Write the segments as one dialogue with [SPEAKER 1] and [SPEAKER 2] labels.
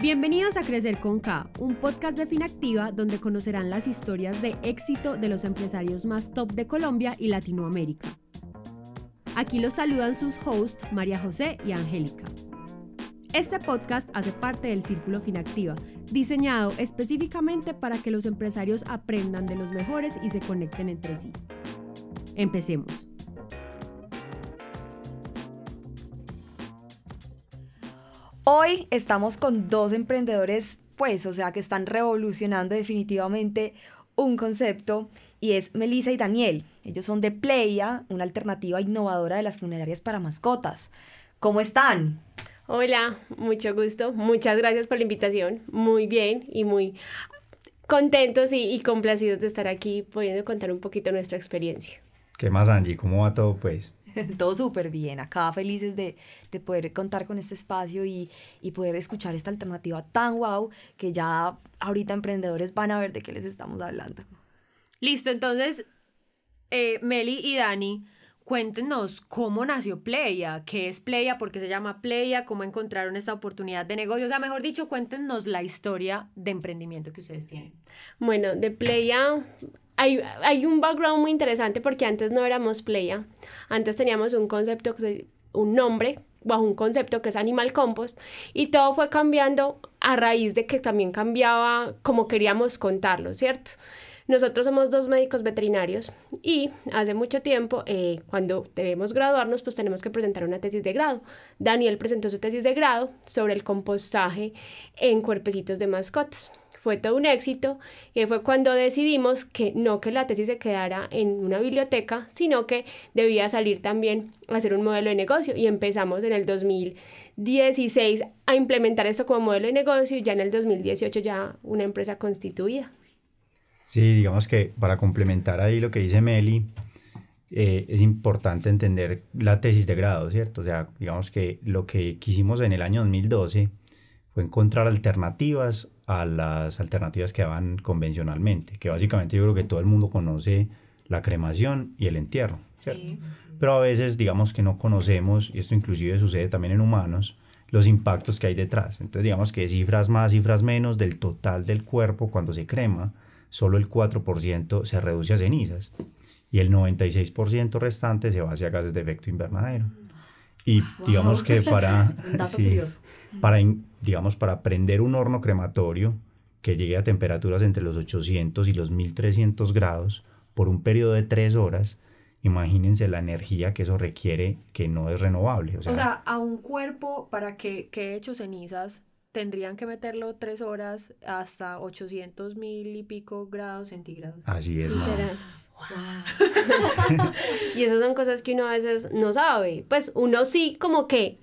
[SPEAKER 1] Bienvenidos a Crecer con K, un podcast de Finactiva donde conocerán las historias de éxito de los empresarios más top de Colombia y Latinoamérica. Aquí los saludan sus hosts María José y Angélica. Este podcast hace parte del Círculo Finactiva, diseñado específicamente para que los empresarios aprendan de los mejores y se conecten entre sí. Empecemos.
[SPEAKER 2] Hoy estamos con dos emprendedores, pues, o sea, que están revolucionando definitivamente un concepto y es Melissa y Daniel. Ellos son de Playa, una alternativa innovadora de las funerarias para mascotas. ¿Cómo están?
[SPEAKER 3] Hola, mucho gusto. Muchas gracias por la invitación. Muy bien y muy contentos y, complacidos de estar aquí pudiendo contar un poquito nuestra experiencia.
[SPEAKER 4] ¿Qué más, Angie? ¿Cómo va todo, pues?
[SPEAKER 2] todo súper bien. Acá felices de, poder contar con este espacio y, poder escuchar esta alternativa tan guau que ya ahorita emprendedores van a ver de qué les estamos hablando.
[SPEAKER 1] Listo, entonces, eh, Meli y Dani, cuéntenos cómo nació Playa, qué es Playa, por qué se llama Playa, cómo encontraron esta oportunidad de negocio. O sea, mejor dicho, cuéntenos la historia de emprendimiento que ustedes tienen.
[SPEAKER 3] Bueno, de Playa hay, un background muy interesante porque antes no éramos Playa, antes teníamos un concepto, un nombre bajo un concepto que es Animal Compost y todo fue cambiando a raíz de que también cambiaba como queríamos contarlo, ¿cierto? Nosotros somos dos médicos veterinarios y hace mucho tiempo, eh, cuando debemos graduarnos, pues tenemos que presentar una tesis de grado. Daniel presentó su tesis de grado sobre el compostaje en cuerpecitos de mascotas fue todo un éxito y fue cuando decidimos que no que la tesis se quedara en una biblioteca, sino que debía salir también a hacer un modelo de negocio y empezamos en el 2016 a implementar esto como modelo de negocio y ya en el 2018 ya una empresa constituida.
[SPEAKER 4] Sí, digamos que para complementar ahí lo que dice Meli, eh, es importante entender la tesis de grado, ¿cierto? O sea, digamos que lo que quisimos en el año 2012 fue encontrar alternativas a las alternativas que daban convencionalmente, que básicamente yo creo que todo el mundo conoce la cremación y el entierro. Pero a veces digamos que no conocemos, y esto inclusive sucede también en humanos, los impactos que hay detrás. Entonces digamos que cifras más, cifras menos del total del cuerpo cuando se crema, solo el 4% se reduce a cenizas y el 96% restante se va hacia gases de efecto invernadero. Y digamos que para, para, digamos, para prender un horno crematorio que llegue a temperaturas entre los 800 y los 1300 grados por un periodo de tres horas, imagínense la energía que eso requiere que no es renovable.
[SPEAKER 1] O sea, a un cuerpo para que quede hecho cenizas tendrían que meterlo tres horas hasta 800 mil y pico grados centígrados.
[SPEAKER 4] Así es.
[SPEAKER 3] y esas son cosas que uno a veces no sabe. Pues uno sí como que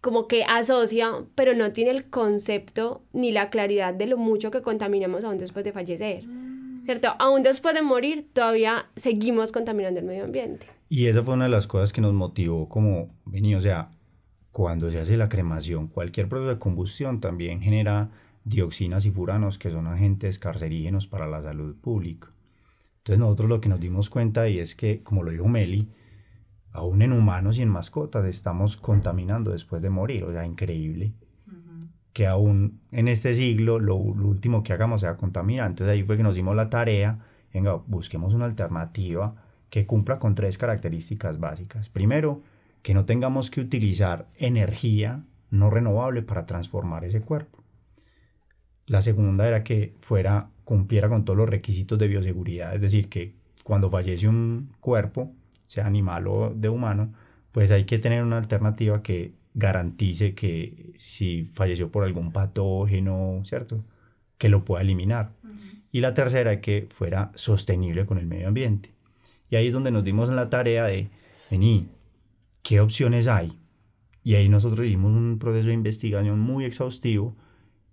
[SPEAKER 3] como que asocia, pero no tiene el concepto ni la claridad de lo mucho que contaminamos aún después de fallecer. Mm. ¿Cierto? Aún después de morir, todavía seguimos contaminando el medio ambiente.
[SPEAKER 4] Y esa fue una de las cosas que nos motivó como, vení, o sea, cuando se hace la cremación, cualquier proceso de combustión también genera dioxinas y furanos, que son agentes carcerígenos para la salud pública. Entonces nosotros lo que nos dimos cuenta y es que, como lo dijo Meli, aún en humanos y en mascotas estamos contaminando después de morir, o sea, increíble. Que aún en este siglo lo, último que hagamos sea contaminar. Entonces ahí fue que nos dimos la tarea, venga, busquemos una alternativa que cumpla con tres características básicas. Primero, que no tengamos que utilizar energía no renovable para transformar ese cuerpo. La segunda era que fuera cumpliera con todos los requisitos de bioseguridad, es decir, que cuando fallece un cuerpo, sea animal o de humano, pues hay que tener una alternativa que garantice que si falleció por algún patógeno, ¿cierto? Que lo pueda eliminar. Y la tercera, que fuera sostenible con el medio ambiente. Y ahí es donde nos dimos la tarea de, vení, ¿qué opciones hay? Y ahí nosotros hicimos un proceso de investigación muy exhaustivo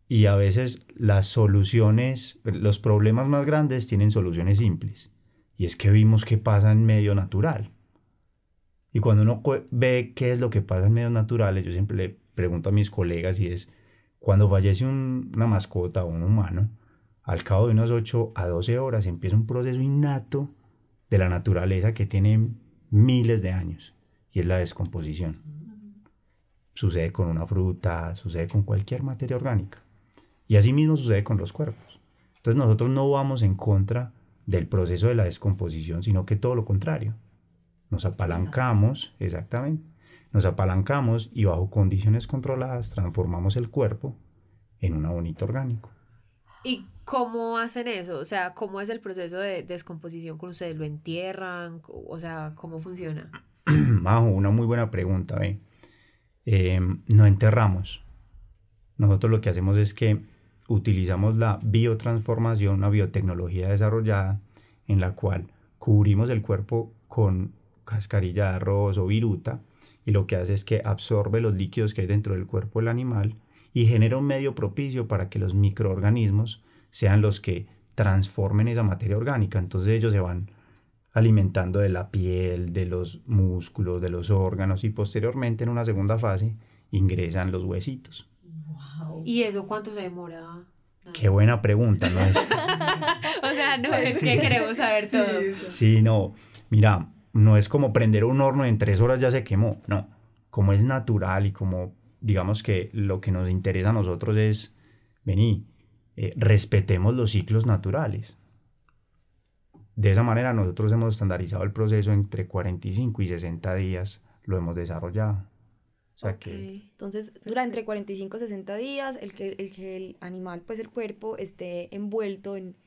[SPEAKER 4] y a veces las soluciones, los problemas más grandes tienen soluciones simples. Y es que vimos qué pasa en medio natural. Y cuando uno ve qué es lo que pasa en medios naturales, yo siempre le pregunto a mis colegas y es, cuando fallece una mascota o un humano, al cabo de unas 8 a 12 horas empieza un proceso innato de la naturaleza que tiene miles de años y es la descomposición. Sucede con una fruta, sucede con cualquier materia orgánica. Y así mismo sucede con los cuerpos. Entonces nosotros no vamos en contra del proceso de la descomposición, sino que todo lo contrario. Nos apalancamos, exactamente, nos apalancamos y bajo condiciones controladas transformamos el cuerpo en una bonita orgánico.
[SPEAKER 1] ¿Y cómo hacen eso? O sea, ¿cómo es el proceso de descomposición con ustedes? ¿Lo entierran? O sea, ¿cómo funciona?
[SPEAKER 4] Majo, una muy buena pregunta. Eh, no enterramos. Nosotros lo que hacemos es que utilizamos la biotransformación, una biotecnología desarrollada en la cual cubrimos el cuerpo con cascarilla de arroz o viruta y lo que hace es que absorbe los líquidos que hay dentro del cuerpo del animal y genera un medio propicio para que los microorganismos sean los que transformen esa materia orgánica. Entonces ellos se van alimentando de la piel, de los músculos, de los órganos y posteriormente en una segunda fase ingresan los huesitos.
[SPEAKER 1] ¿Y eso cuánto se demora?
[SPEAKER 4] Qué buena pregunta, ¿no es?
[SPEAKER 1] o sea, no es que queremos saber todo.
[SPEAKER 4] Sí, no. Mira, no es como prender un horno y en tres horas ya se quemó. No. Como es natural y como digamos que lo que nos interesa a nosotros es, vení, eh, respetemos los ciclos naturales. De esa manera nosotros hemos estandarizado el proceso entre 45 y 60 días, lo hemos desarrollado. O que...
[SPEAKER 2] Entonces dura entre 45 y 60 días el que, el que el animal, pues el cuerpo, esté envuelto en,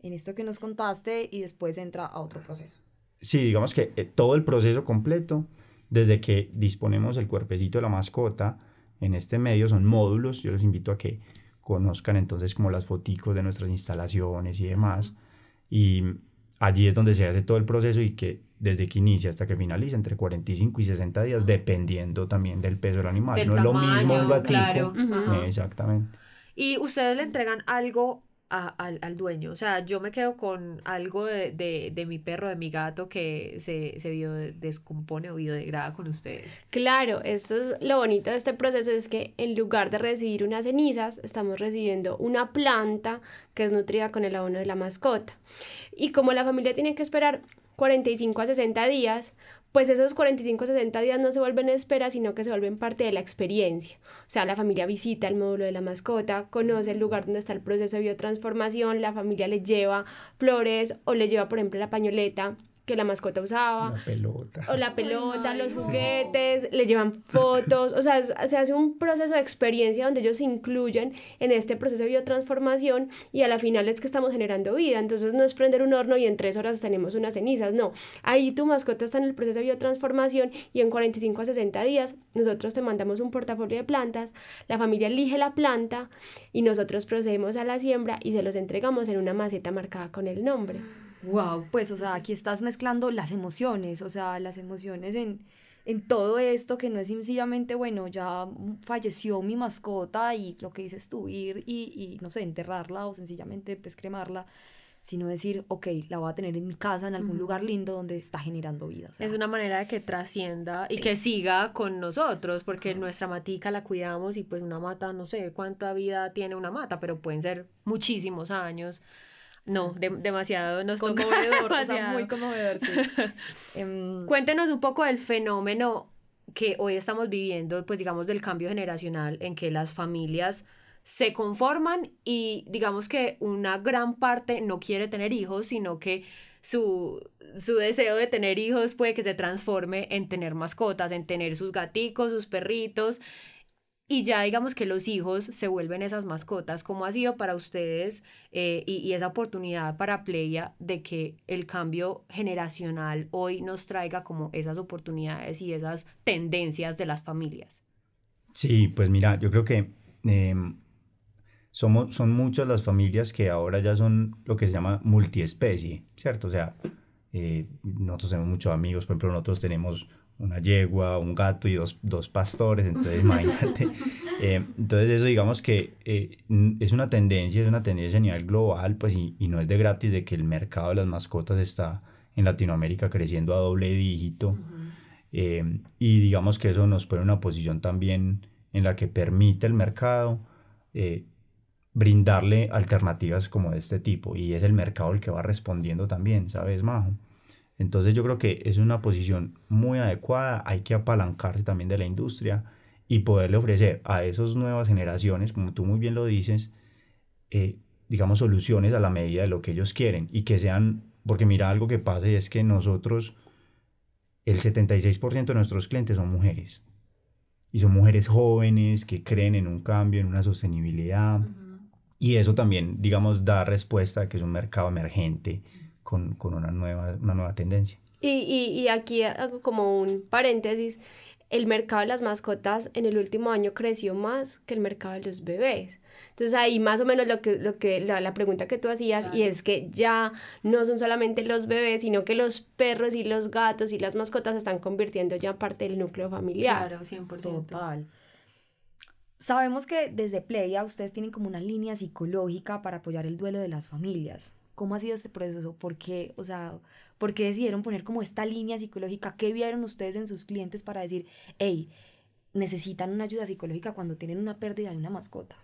[SPEAKER 2] en esto que nos contaste y después entra a otro proceso.
[SPEAKER 4] Sí, digamos que eh, todo el proceso completo, desde que disponemos el cuerpecito de la mascota en este medio, son módulos. Yo los invito a que conozcan entonces como las foticos de nuestras instalaciones y demás. Y allí es donde se hace todo el proceso y que desde que inicia hasta que finaliza, entre 45 y 60 días, dependiendo también del peso del animal. no es lo mismo un gatito. Claro. Exactamente.
[SPEAKER 1] Y ustedes le entregan algo al, dueño. O sea, yo me quedo con algo de, mi perro, de mi gato que se, se biodescompone o biodegrada con ustedes. Claro, eso es lo bonito de este proceso, es que en lugar de recibir unas cenizas, estamos recibiendo una planta que es nutrida con el abono de la mascota. Y como la familia tiene que esperar 45 a 60 días, pues esos 45 o 60 días no se vuelven espera, sino que se vuelven parte de la experiencia. O sea, la familia visita el módulo de la mascota, conoce el lugar donde está el proceso de biotransformación, la familia le lleva flores o le lleva, por ejemplo, la pañoleta que la mascota usaba.
[SPEAKER 4] La pelota.
[SPEAKER 1] O la pelota, los juguetes, le llevan fotos. O sea, se hace un proceso de experiencia donde ellos se incluyen en este proceso de biotransformación y a la final es que estamos generando vida. Entonces no es prender un horno y en tres horas tenemos unas cenizas. No. Ahí tu mascota está en el proceso de biotransformación y en 45 a 60 días nosotros te mandamos un portafolio de plantas, la familia elige la planta y nosotros procedemos a la siembra y se los entregamos en una maceta marcada con el nombre.
[SPEAKER 2] Wow, pues, o sea, aquí estás mezclando las emociones, o sea, las emociones en, en todo esto que no es sencillamente, bueno, ya falleció mi mascota y lo que dices tú, ir y, y, no sé, enterrarla o sencillamente pues cremarla, sino decir, ok, la voy a tener en casa, en algún lugar lindo donde está generando vida.
[SPEAKER 1] es una manera de que trascienda y que siga con nosotros, porque nuestra matica la cuidamos y pues una mata, no sé cuánta vida tiene una mata, pero pueden ser muchísimos años. No, demasiado nos
[SPEAKER 2] conmovedor, muy conmovedor, sí.
[SPEAKER 1] Em, Cuéntenos un poco del fenómeno que hoy estamos viviendo, pues digamos del cambio generacional en que las familias se conforman y digamos que una gran parte no quiere tener hijos, sino que su, su deseo de tener hijos puede que se transforme en tener mascotas, en tener sus gaticos, sus perritos, y ya digamos que los hijos se vuelven esas mascotas. ¿Cómo ha sido para ustedes eh, y, esa oportunidad para Playa de que el cambio generacional hoy nos traiga como esas oportunidades y esas tendencias de las familias?
[SPEAKER 4] Sí, pues mira, yo creo que em, somos, son muchas las familias que ahora ya son lo que se llama multiespecie, ¿cierto? O sea, eh, nosotros tenemos muchos amigos, por ejemplo, nosotros tenemos una yegua, un gato y dos, dos pastores, entonces imagínate. Eh, entonces eso digamos que eh, es una tendencia, es una tendencia a nivel global, pues y, y, no es de gratis de que el mercado de las mascotas está en Latinoamérica creciendo a doble dígito. Eh, y digamos que eso nos pone en una posición también en la que permite el mercado brindarle alternativas como de este tipo y es el mercado el que va respondiendo también, ¿sabes, Majo? Entonces yo creo que es una posición muy adecuada, hay que apalancarse también de la industria y poderle ofrecer a esas nuevas generaciones, como tú muy bien lo dices, eh, digamos, soluciones a la medida de lo que ellos quieren y que sean, porque mira, algo que pasa y es que nosotros, el 76% de nuestros clientes son mujeres. Y son mujeres jóvenes que creen en un cambio, en una sostenibilidad. Y eso también, digamos, da respuesta a que es un mercado emergente con, con una, nueva, una nueva tendencia.
[SPEAKER 3] Y, y, y aquí hago como un paréntesis el mercado de las mascotas en el último año creció más que el mercado de los bebés. Entonces ahí más o menos lo que, lo que la, la pregunta que tú hacías y es que ya no son solamente los bebés, sino que los perros y los gatos y las mascotas se están convirtiendo ya parte del núcleo familiar.
[SPEAKER 1] Claro, 100%.
[SPEAKER 2] Total. Sabemos que desde Playa ustedes tienen como una línea psicológica para apoyar el duelo de las familias. ¿Cómo ha sido este proceso? ¿Por qué, o sea, por qué decidieron poner como esta línea psicológica? ¿Qué vieron ustedes en sus clientes para decir, hey, necesitan una ayuda psicológica cuando tienen una pérdida de una mascota?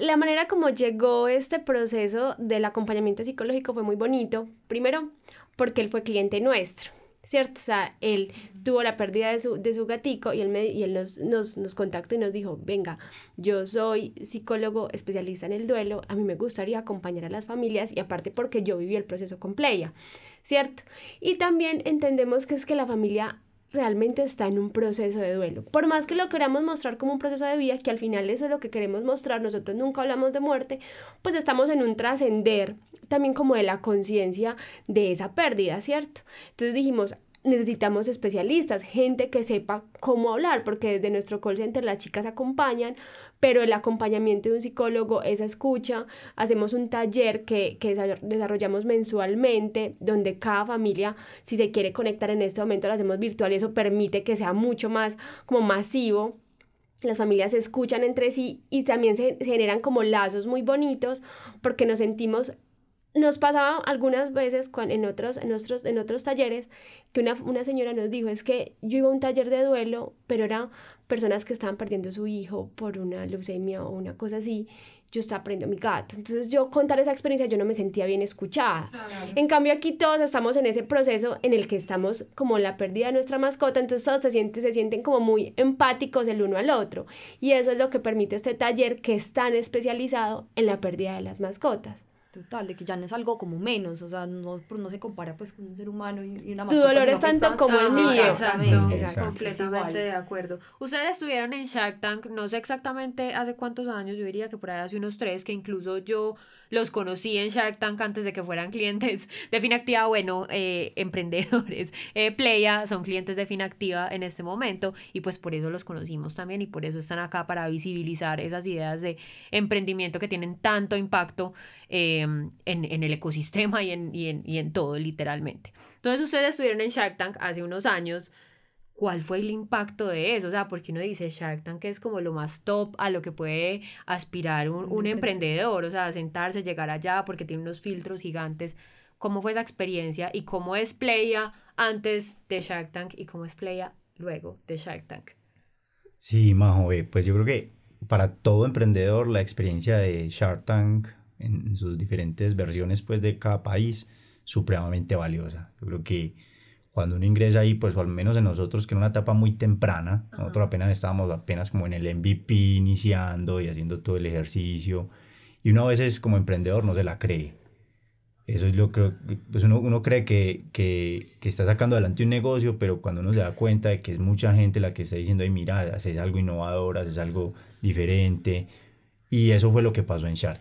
[SPEAKER 3] la manera como llegó este proceso del acompañamiento psicológico fue muy bonito. Primero, porque él fue cliente nuestro. ¿Cierto? O sea, él tuvo la pérdida de su, de su gatico y él, me, y él nos, nos, nos, contactó y nos dijo, venga, yo soy psicólogo especialista en el duelo, a mí me gustaría acompañar a las familias y aparte porque yo viví el proceso con Playa, ¿cierto? Y también entendemos que es que la familia realmente está en un proceso de duelo. Por más que lo queramos mostrar como un proceso de vida, que al final eso es lo que queremos mostrar, nosotros nunca hablamos de muerte, pues estamos en un trascender también como de la conciencia de esa pérdida, ¿cierto? Entonces dijimos, necesitamos especialistas, gente que sepa cómo hablar, porque desde nuestro call center las chicas acompañan, pero el acompañamiento de un psicólogo, esa escucha, hacemos un taller que, que desarrollamos mensualmente, donde cada familia, si se quiere conectar en este momento, lo hacemos virtual y eso permite que sea mucho más como masivo. Las familias se escuchan entre sí y también se generan como lazos muy bonitos porque nos sentimos nos pasaba algunas veces en, otros, en, otros, en otros talleres que una, una señora nos dijo, es que yo iba a un taller de duelo, pero eran personas que estaban perdiendo su hijo por una leucemia o una cosa así, yo estaba perdiendo a mi gato. Entonces yo contar esa experiencia yo no me sentía bien escuchada. En cambio aquí todos estamos en ese proceso en el que estamos como la pérdida de nuestra mascota, entonces todos se sienten, se sienten como muy empáticos el uno al otro. Y eso es lo que permite este taller que es tan especializado en la pérdida de las mascotas.
[SPEAKER 2] Total, de que ya no es algo como menos, o sea, no, no se compara pues con un ser humano y, una
[SPEAKER 3] mascota. Tu dolor es tanto como el mío.
[SPEAKER 1] Exacto, completamente de acuerdo. Ustedes estuvieron en Shark Tank, no sé exactamente hace cuántos años, yo diría que por ahí hace unos tres, que incluso yo los conocí en Shark Tank antes de que fueran clientes de Finactiva, bueno, eh, emprendedores. Eh, Playa son clientes de Finactiva en este momento y pues por eso los conocimos también y por eso están acá para visibilizar esas ideas de emprendimiento que tienen tanto impacto em, en, en, el ecosistema y en, y, en, y en todo, literalmente. Entonces ustedes estuvieron en Shark Tank hace unos años cuál fue el impacto de eso, o sea, porque uno dice Shark Tank es como lo más top a lo que puede aspirar un, un emprendedor, o sea, sentarse, llegar allá porque tiene unos filtros gigantes. ¿Cómo fue esa experiencia y cómo es Playa antes de Shark Tank y cómo es Playa luego de Shark Tank?
[SPEAKER 4] Sí, Majo, pues yo creo que para todo emprendedor la experiencia de Shark Tank en sus diferentes versiones pues de cada país supremamente valiosa. Yo creo que cuando uno ingresa ahí, pues o al menos en nosotros, que era una etapa muy temprana, nosotros apenas estábamos apenas como en el MVP iniciando y haciendo todo el ejercicio, y uno a veces como emprendedor no se la cree. Eso es lo que pues uno, uno cree que, que, que, está sacando adelante un negocio, pero cuando uno se da cuenta de que es mucha gente la que está diciendo, ay, mira, haces algo innovador, haces algo diferente, y eso fue lo que pasó en Shark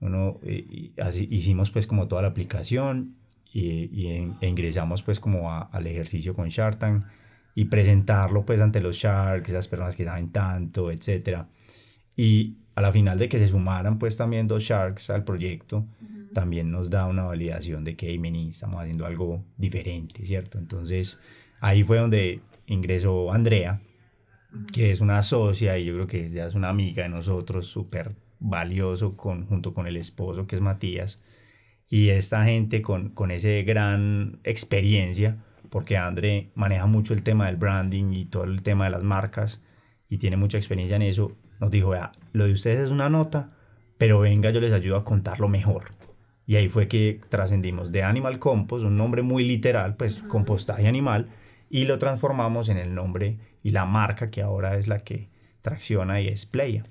[SPEAKER 4] Uno, eh, así, hicimos pues como toda la aplicación, y, e ingresamos pues como al ejercicio con Shark Tank y presentarlo pues ante los Sharks, esas personas que saben tanto, etc. Y a la final de que se sumaran pues también dos Sharks al proyecto, también nos da una validación de que, hey, estamos haciendo algo diferente, ¿cierto? Entonces ahí fue donde ingresó Andrea, que es una socia y yo creo que ya es una amiga de nosotros, súper valioso con, junto con el esposo que es Matías y esta gente con, con esa gran experiencia, porque André maneja mucho el tema del branding y todo el tema de las marcas y tiene mucha experiencia en eso, nos dijo, vea, lo de ustedes es una nota, pero venga, yo les ayudo a contarlo mejor. Y ahí fue que trascendimos de Animal Compost, un nombre muy literal, pues compostaje animal, y lo transformamos en el nombre y la marca que ahora es la que tracciona y es Playa.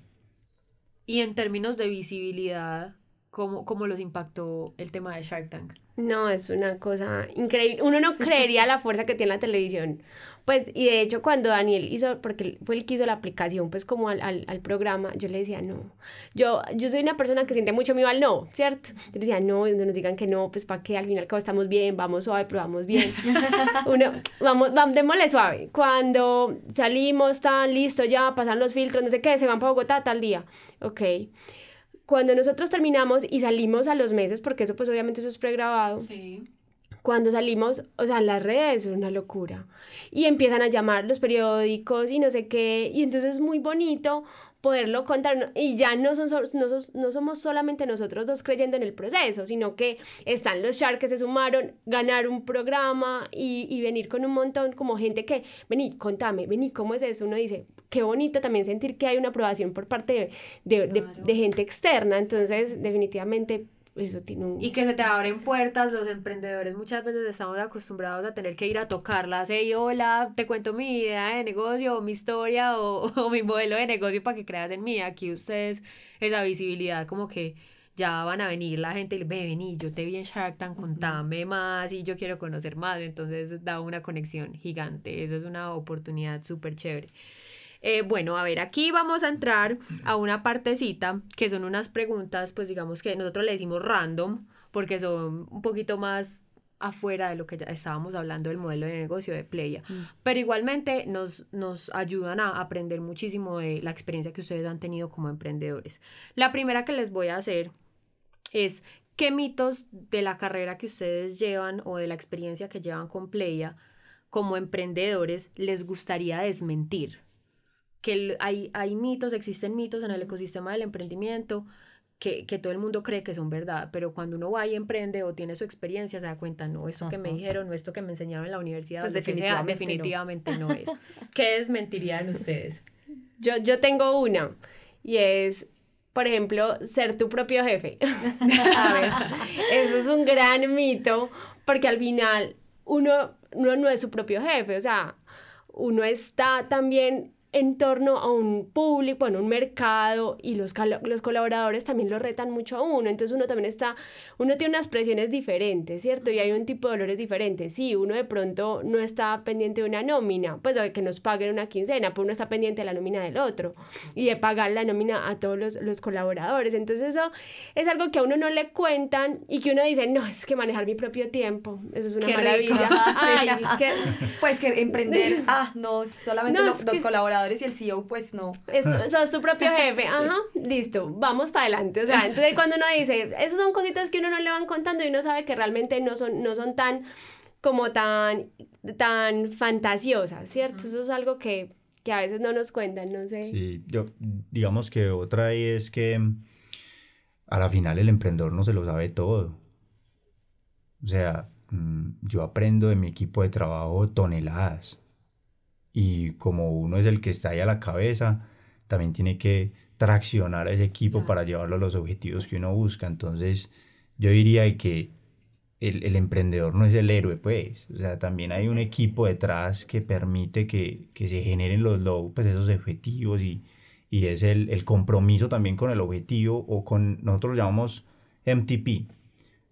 [SPEAKER 1] Y en términos de visibilidad, ¿cómo, cómo los impactó el tema de Shark Tank?
[SPEAKER 3] No, es una cosa increíble. Uno no creería la fuerza que tiene la televisión. Pues, y de hecho, cuando Daniel hizo, porque fue el que hizo la aplicación, pues como al, al, al, programa, yo le decía, no. Yo, yo soy una persona que siente mucho miedo al no, ¿cierto? Yo decía, no, donde nos digan que no, pues para qué, al final, como estamos bien, vamos suave, probamos bien. Uno, vamos, vamos, démosle suave. Cuando salimos, están listos ya, pasan los filtros, no sé qué, se van para Bogotá tal día. Ok cuando nosotros terminamos y salimos a los meses, porque eso pues obviamente eso es pregrabado, sí. cuando salimos, o sea, las redes es una locura. Y empiezan a llamar los periódicos y no sé qué, y entonces es muy bonito poderlo contar y ya no, son, no, no, somos solamente nosotros dos creyendo en el proceso, sino que están los Sharks que se sumaron, ganar un programa y, y, venir con un montón como gente que, vení, contame, vení, ¿cómo es eso? Uno dice, qué bonito también sentir que hay una aprobación por parte de, de, de gente externa, entonces definitivamente eso tiene un...
[SPEAKER 1] Y que se te abren puertas, los emprendedores muchas veces estamos acostumbrados a tener que ir a tocarlas, hey, hola, te cuento mi idea de negocio, o mi historia, o, o mi modelo de negocio para que creas en mí, aquí ustedes esa visibilidad como que ya van a venir la gente y ve, vení, yo te vi en Shark Tank, contame más y yo quiero conocer más, entonces da una conexión gigante, eso es una oportunidad súper chévere. Eh, bueno, a ver, aquí vamos a entrar a una partecita que son unas preguntas, pues digamos que nosotros le decimos random, porque son un poquito más afuera de lo que ya estábamos hablando del modelo de negocio de Playa. Mm. Pero igualmente nos, nos ayudan a aprender muchísimo de la experiencia que ustedes han tenido como emprendedores. La primera que les voy a hacer es qué mitos de la carrera que ustedes llevan o de la experiencia que llevan con Playa como emprendedores les gustaría desmentir que hay, hay mitos, existen mitos en el ecosistema del emprendimiento que, que, todo el mundo cree que son verdad, pero cuando uno va y emprende o tiene su experiencia se da cuenta, no, esto que me dijeron, no, esto que me enseñaron en la universidad,
[SPEAKER 2] pues definitivamente,
[SPEAKER 1] definitivamente no. es. ¿Qué desmentirían ustedes?
[SPEAKER 3] Yo, yo tengo una y es, por ejemplo, ser tu propio jefe. A ver, eso es un gran mito porque al final uno, uno no es su propio jefe, o sea, uno está también en torno a un público, bueno, un mercado y los, los colaboradores también lo retan mucho a uno, entonces uno también está, uno tiene unas presiones diferentes, ¿cierto? Y hay un tipo de dolores diferentes, sí, uno de pronto no está pendiente de una nómina, pues de que nos paguen una quincena, pero uno está pendiente de la nómina del otro y de pagar la nómina a todos los, los colaboradores, entonces eso es algo que a uno no le cuentan y que uno dice, no, es que manejar mi propio tiempo, eso es una maravilla. Ay,
[SPEAKER 2] Pues que emprender, ah, no, solamente los, los colaboradores y el CEO, pues no.
[SPEAKER 3] sos tu propio jefe, ajá, listo, vamos para adelante. O sea, entonces cuando uno dice, esas son cositas que uno no le van contando y uno sabe que realmente no son, no son tan, como tan, tan fantasiosas, ¿cierto? Eso es algo que, que a veces no nos cuentan, no sé.
[SPEAKER 4] Sí, yo, digamos que otra es que a la final el emprendedor no se lo sabe todo. O sea, mm, yo aprendo de mi equipo de trabajo toneladas y como uno es el que está ahí a la cabeza, también tiene que traccionar a ese equipo para llevarlo a los objetivos que uno busca. Entonces, yo diría que el, el, emprendedor no es el héroe, pues. O sea, también hay un equipo detrás que permite que, que se generen los, pues, esos objetivos y, y es el, el, compromiso también con el objetivo o con, nosotros lo llamamos MTP,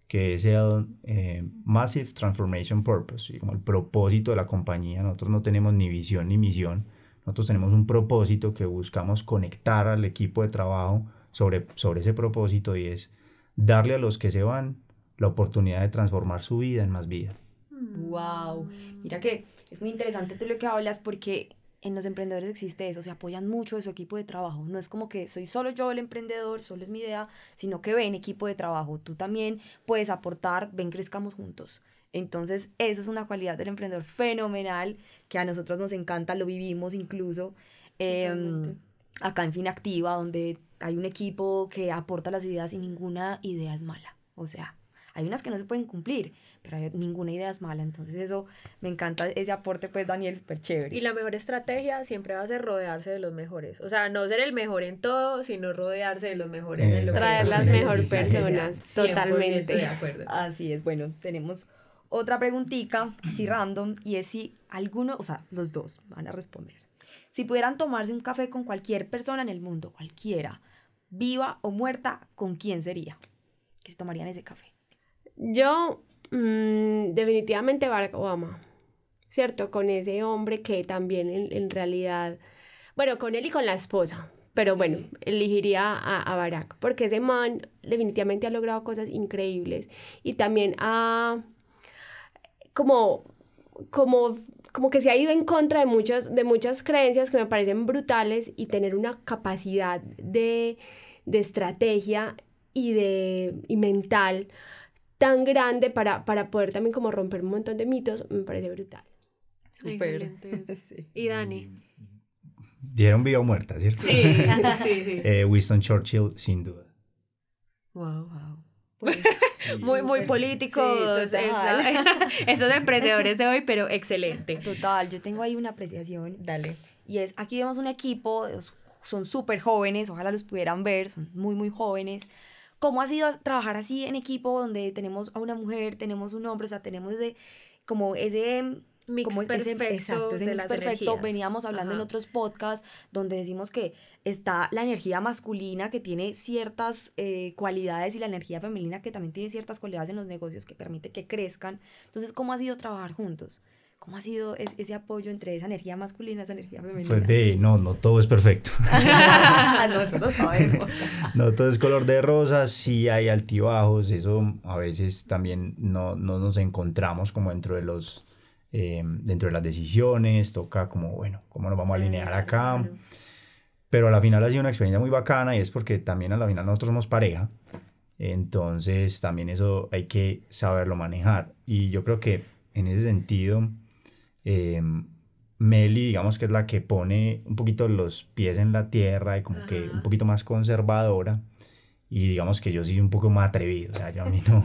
[SPEAKER 4] que es el eh, Massive Transformation Purpose, como el propósito de la compañía. Nosotros no tenemos ni visión ni misión, nosotros tenemos un propósito que buscamos conectar al equipo de trabajo sobre, sobre ese propósito y es darle a los que se van la oportunidad de transformar su vida en más vida.
[SPEAKER 2] Wow, mira que es muy interesante tú lo que hablas porque en los emprendedores existe eso, se apoyan mucho de su equipo de trabajo. No es como que soy solo yo el emprendedor, solo es mi idea, sino que ven equipo de trabajo. Tú también puedes aportar, ven, crezcamos juntos. Entonces, eso es una cualidad del emprendedor fenomenal que a nosotros nos encanta, lo vivimos incluso eh, acá en Finactiva, donde hay un equipo que aporta las ideas y ninguna idea es mala. O sea, hay unas que no se pueden cumplir, pero ninguna idea es mala. Entonces eso me encanta ese aporte, pues Daniel, súper chévere.
[SPEAKER 1] Y la mejor estrategia siempre va a ser rodearse de los mejores. O sea, no ser el mejor en todo, sino rodearse de los mejores en
[SPEAKER 3] lo Traer las mejores personas, totalmente.
[SPEAKER 2] De acuerdo. Así es, bueno, tenemos otra preguntita, así random, y es si alguno, o sea, los dos van a responder. Si pudieran tomarse un café con cualquier persona en el mundo, cualquiera, viva o muerta, ¿con quién sería? Que se tomarían ese café.
[SPEAKER 3] Yo, mm, definitivamente Barack Obama, ¿cierto? Con ese hombre que también en, realidad, bueno, con él y con la esposa, pero bueno, elegiría a, a, Barack, porque ese man definitivamente ha logrado cosas increíbles y también ha, como, como como que se ha ido en contra de muchas, de muchas creencias que me parecen brutales y tener una capacidad de, de estrategia y, de, y mental tan grande para, para poder también como romper un montón de mitos, me parece brutal.
[SPEAKER 2] Súper.
[SPEAKER 1] Y Dani.
[SPEAKER 4] Dieron vida o muerta, ¿cierto?
[SPEAKER 1] Sí, sí, sí.
[SPEAKER 4] Eh, Winston Churchill, sin duda.
[SPEAKER 1] Wow, wow. Pues, muy, muy políticos estos emprendedores de hoy, pero excelente.
[SPEAKER 2] Total, yo tengo ahí una apreciación.
[SPEAKER 1] Dale.
[SPEAKER 2] Y es, aquí vemos un equipo, son súper jóvenes, ojalá los pudieran ver, son muy, muy jóvenes. ¿Cómo ha sido trabajar así en equipo donde tenemos a una mujer, tenemos un hombre, o sea, tenemos ese, como ese
[SPEAKER 1] mix como perfecto ese, exacto, ese mix perfecto.
[SPEAKER 2] Veníamos hablando en otros podcasts donde decimos que está la energía masculina que tiene ciertas eh, cualidades y la energía femenina que también tiene ciertas cualidades en los negocios que permite que crezcan. Entonces, ¿cómo ha sido trabajar juntos? ¿Cómo ha sido ese apoyo entre esa energía masculina y esa energía femenina?
[SPEAKER 4] Pues ve, no, no todo es perfecto.
[SPEAKER 2] no, eso lo sabemos.
[SPEAKER 4] no todo es color de rosa, sí hay altibajos, eso a veces también no, no nos encontramos como dentro de los eh, dentro de las decisiones, toca como, bueno, ¿cómo nos vamos a alinear acá? Pero a la final ha sido una experiencia muy bacana y es porque también a la final nosotros somos pareja, entonces también eso hay que saberlo manejar. Y yo creo que en ese sentido, eh, Meli, digamos que es la que pone un poquito los pies en la tierra y como que un poquito más conservadora. Y digamos que yo sí un poco más atrevido, o sea, yo a mí no,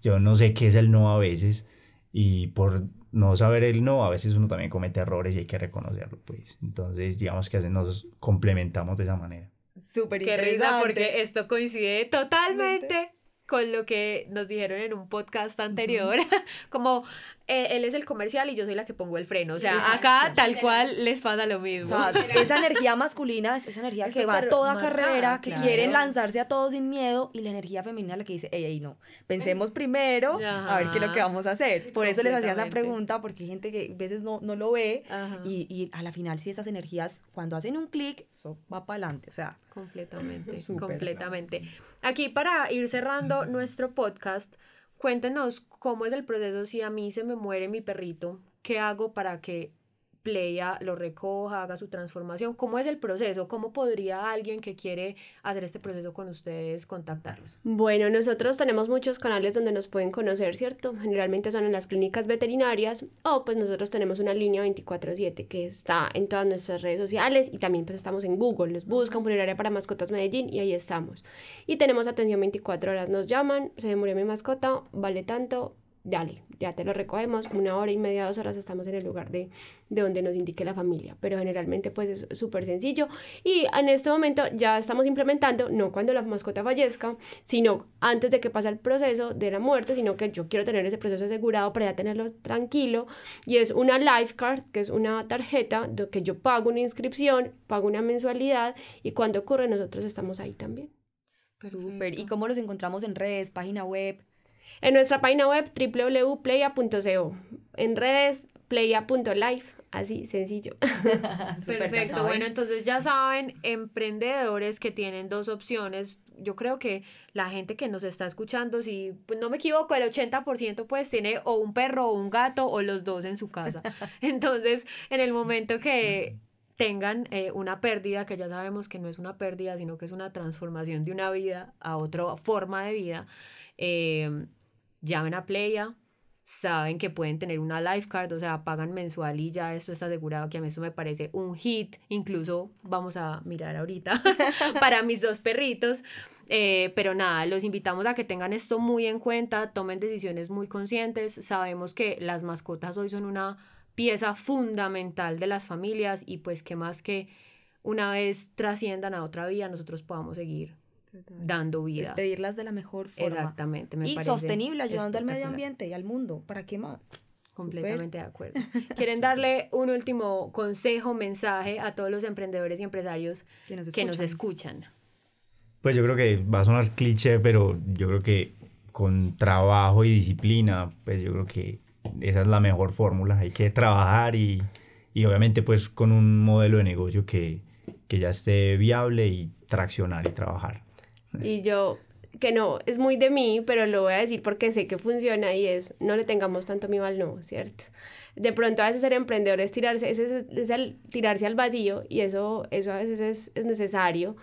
[SPEAKER 4] yo no sé qué es el no a veces. Y por no saber el no, a veces uno también comete errores y hay que reconocerlo, pues. Entonces, digamos que nos complementamos de esa manera.
[SPEAKER 1] Súper interesante. Qué risa, porque esto coincide totalmente con lo que nos dijeron en un podcast anterior, como eh, él es el comercial y yo soy la que pongo el freno. O sea, acá tal cual les pasa lo mismo.
[SPEAKER 2] O sea, esa energía masculina es esa energía que va a toda carrera, que quieren lanzarse a todo sin miedo, y la energía femenina la que dice, ey, ey, no, pensemos primero a ver qué es lo que vamos a hacer. Por eso les hacía esa pregunta, porque hay gente que a veces no, no lo ve, y, y, a la final si esas energías, cuando hacen un clic, eso va para adelante, o sea.
[SPEAKER 1] Completamente, completamente. Aquí para ir cerrando nuestro podcast, Cuéntenos cómo es el proceso si a mí se me muere mi perrito, ¿qué hago para que Playa lo recoja, haga su transformación. ¿Cómo es el proceso? ¿Cómo podría alguien que quiere hacer este proceso con ustedes contactarlos?
[SPEAKER 3] Bueno, nosotros tenemos muchos canales donde nos pueden conocer, ¿cierto? Generalmente son en las clínicas veterinarias o pues nosotros tenemos una línea 24/7 que está en todas nuestras redes sociales y también pues estamos en Google, les buscan funeraria para mascotas Medellín y ahí estamos. Y tenemos atención 24 horas, nos llaman, se me murió mi mascota, vale tanto, dale, ya te lo recogemos, una hora y media, dos horas estamos en el lugar de, de donde nos indique la familia, pero generalmente pues es súper sencillo y en este momento ya estamos implementando, no cuando la mascota fallezca, sino antes de que pase el proceso de la muerte, sino que yo quiero tener ese proceso asegurado para ya tenerlo tranquilo y es una life card, que es una tarjeta que yo pago una inscripción, pago una mensualidad y cuando ocurre nosotros estamos ahí también.
[SPEAKER 2] Súper. ¿Y cómo los encontramos en redes, página web?
[SPEAKER 3] En nuestra página web www.playa.co. En redes playa.life. Así, sencillo.
[SPEAKER 1] Perfecto. Bueno, entonces ya saben, emprendedores que tienen dos opciones. Yo creo que la gente que nos está escuchando, si pues, no me equivoco, el 80% pues tiene o un perro o un gato o los dos en su casa. Entonces, en el momento que tengan eh, una pérdida, que ya sabemos que no es una pérdida, sino que es una transformación de una vida a otra forma de vida, eh, llamen a Playa, saben que pueden tener una lifecard, o sea, pagan mensual y ya esto está asegurado, que a mí eso me parece un hit, incluso vamos a mirar ahorita para mis dos perritos. Eh, pero nada, los invitamos a que tengan esto muy en cuenta, tomen decisiones muy conscientes. Sabemos que las mascotas hoy son una pieza fundamental de las familias y pues que más que una vez trasciendan a otra vida, nosotros podamos seguir dando vida.
[SPEAKER 2] Despedirlas de la mejor forma.
[SPEAKER 1] Exactamente,
[SPEAKER 2] me y sostenible, ayudando al medio ambiente y al mundo. ¿Para qué más?
[SPEAKER 1] Completamente de acuerdo. ¿Quieren darle un último consejo, mensaje a todos los emprendedores y empresarios que nos escuchan?
[SPEAKER 4] Pues yo creo que va a sonar cliché, pero yo creo que con trabajo y disciplina, pues yo creo que esa es la mejor fórmula. Hay que trabajar y, y obviamente pues con un modelo de negocio que, que ya esté viable y traccionar y trabajar.
[SPEAKER 3] Y yo, que no, es muy de mí, pero lo voy a decir porque sé que funciona y es, no le tengamos tanto miedo al no, ¿cierto? De pronto a veces ser emprendedor es tirarse, es, es, el, tirarse al vacío y eso, eso a veces es, es necesario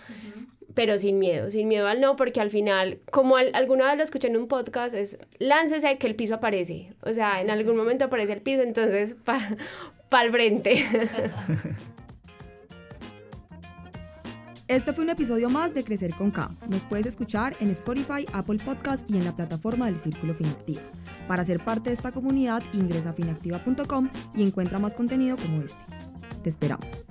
[SPEAKER 3] pero sin miedo, sin miedo al no, porque al final, como alguna vez lo escuché en un podcast, es láncese que el piso aparece. O sea, en algún momento aparece el piso, entonces para pa el frente.
[SPEAKER 2] Este fue un episodio más de Crecer con K. Nos puedes escuchar en Spotify, Apple Podcast y en la plataforma del Círculo Finactiva. Para ser parte de esta comunidad, ingresa a finactiva.com y encuentra más contenido como este. Te esperamos.